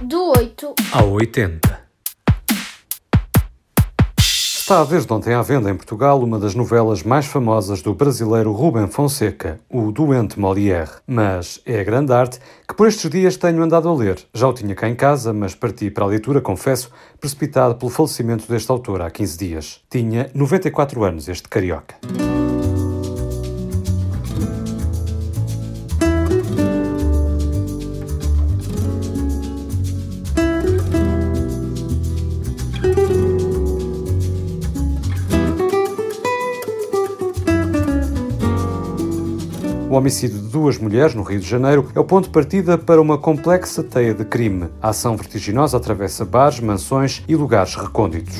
Do 8 ao 80. Está desde ontem à venda em Portugal uma das novelas mais famosas do brasileiro Rubem Fonseca, O Doente Molière. Mas é a grande arte que por estes dias tenho andado a ler. Já o tinha cá em casa, mas parti para a leitura, confesso, precipitado pelo falecimento deste autor há 15 dias. Tinha 94 anos este carioca. Homicídio de duas mulheres no Rio de Janeiro é o ponto de partida para uma complexa teia de crime. A ação vertiginosa atravessa bares, mansões e lugares recônditos.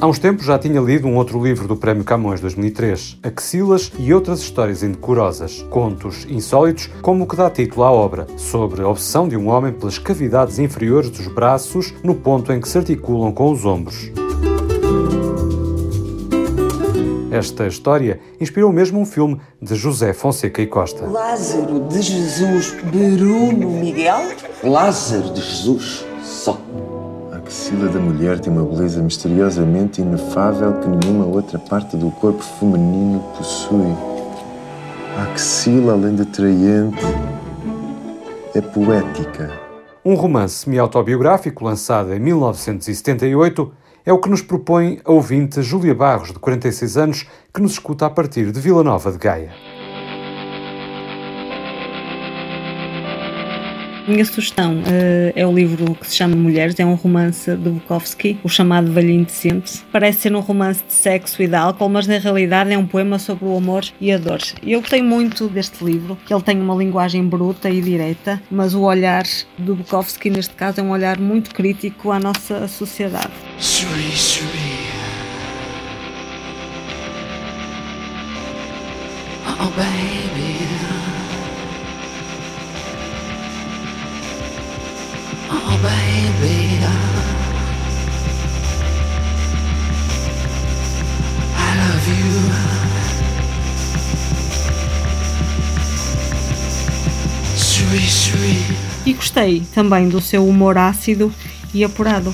Há uns tempos já tinha lido um outro livro do Prémio Camões 2003, Axilas e outras histórias indecorosas, contos insólitos como o que dá título à obra, sobre a obsessão de um homem pelas cavidades inferiores dos braços no ponto em que se articulam com os ombros. Esta história inspirou mesmo um filme de José Fonseca e Costa. Lázaro de Jesus Bruno Miguel? Lázaro de Jesus, só. A axila da mulher tem uma beleza misteriosamente inefável que nenhuma outra parte do corpo feminino possui. A axila, além de atraente, é poética. Um romance semi-autobiográfico lançado em 1978 é o que nos propõe a ouvinte Júlia Barros, de 46 anos, que nos escuta a partir de Vila Nova de Gaia. minha sugestão uh, é o livro que se chama Mulheres, é um romance de Bukowski, o chamado Velhinho Decente. Parece ser um romance de sexo e de álcool, mas na realidade é um poema sobre o amor e a dor. Eu gostei muito deste livro, que ele tem uma linguagem bruta e direta, mas o olhar do Bukowski, neste caso, é um olhar muito crítico à nossa sociedade. Suri, suri. Oh, baby. Oh, baby. I love you. Sweet, sweet. E gostei também do seu humor ácido e apurado.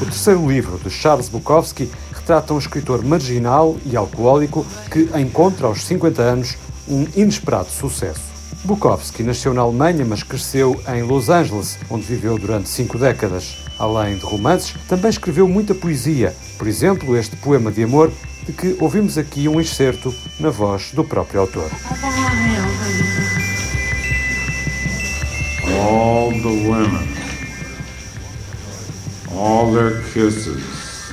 O terceiro livro de Charles Bukowski retrata um escritor marginal e alcoólico que encontra aos 50 anos um inesperado sucesso. Bukowski nasceu na Alemanha, mas cresceu em Los Angeles, onde viveu durante cinco décadas. Além de romances, também escreveu muita poesia, por exemplo, este poema de amor, de que ouvimos aqui um excerto na voz do próprio autor. The women, all their kisses,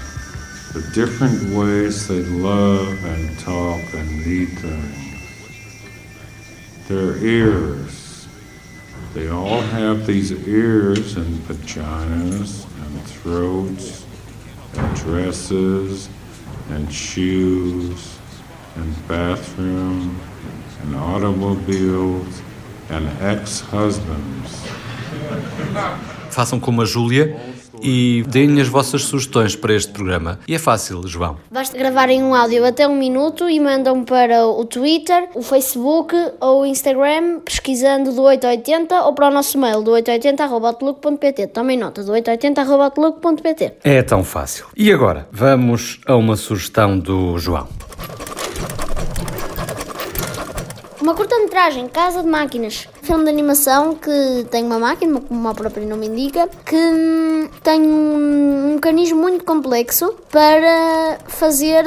the different ways they love and talk and need things. Their ears. They all have these ears and vaginas and throats and dresses and shoes and bathrooms and automobiles and ex-husbands. Façam como a Júlia e deem as vossas sugestões para este programa. E é fácil, João. Basta gravarem um áudio até um minuto e mandam para o Twitter, o Facebook ou o Instagram, pesquisando do 880 ou para o nosso mail do 880.outlook.pt. Tomem nota, do 880.outlook.pt. É tão fácil. E agora, vamos a uma sugestão do João. Uma curta-metragem, Casa de Máquinas. Filme de animação que tem uma máquina, como o próprio nome indica, que hum, tem um mecanismo muito complexo para fazer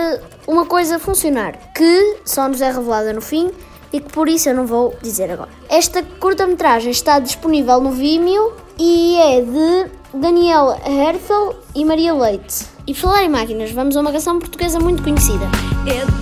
uma coisa funcionar, que só nos é revelada no fim e que por isso eu não vou dizer agora. Esta curta-metragem está disponível no Vimeo e é de Daniel Herfel e Maria Leite. E falar em máquinas, vamos a uma canção portuguesa muito conhecida. É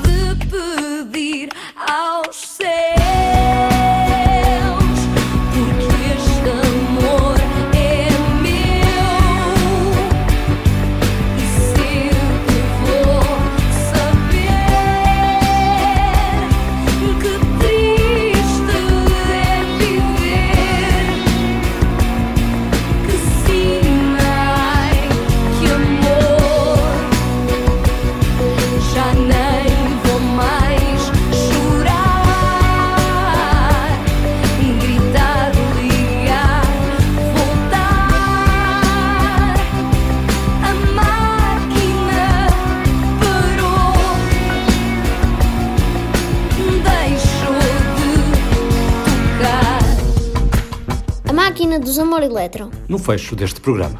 Amor Eletro. no fecho deste programa.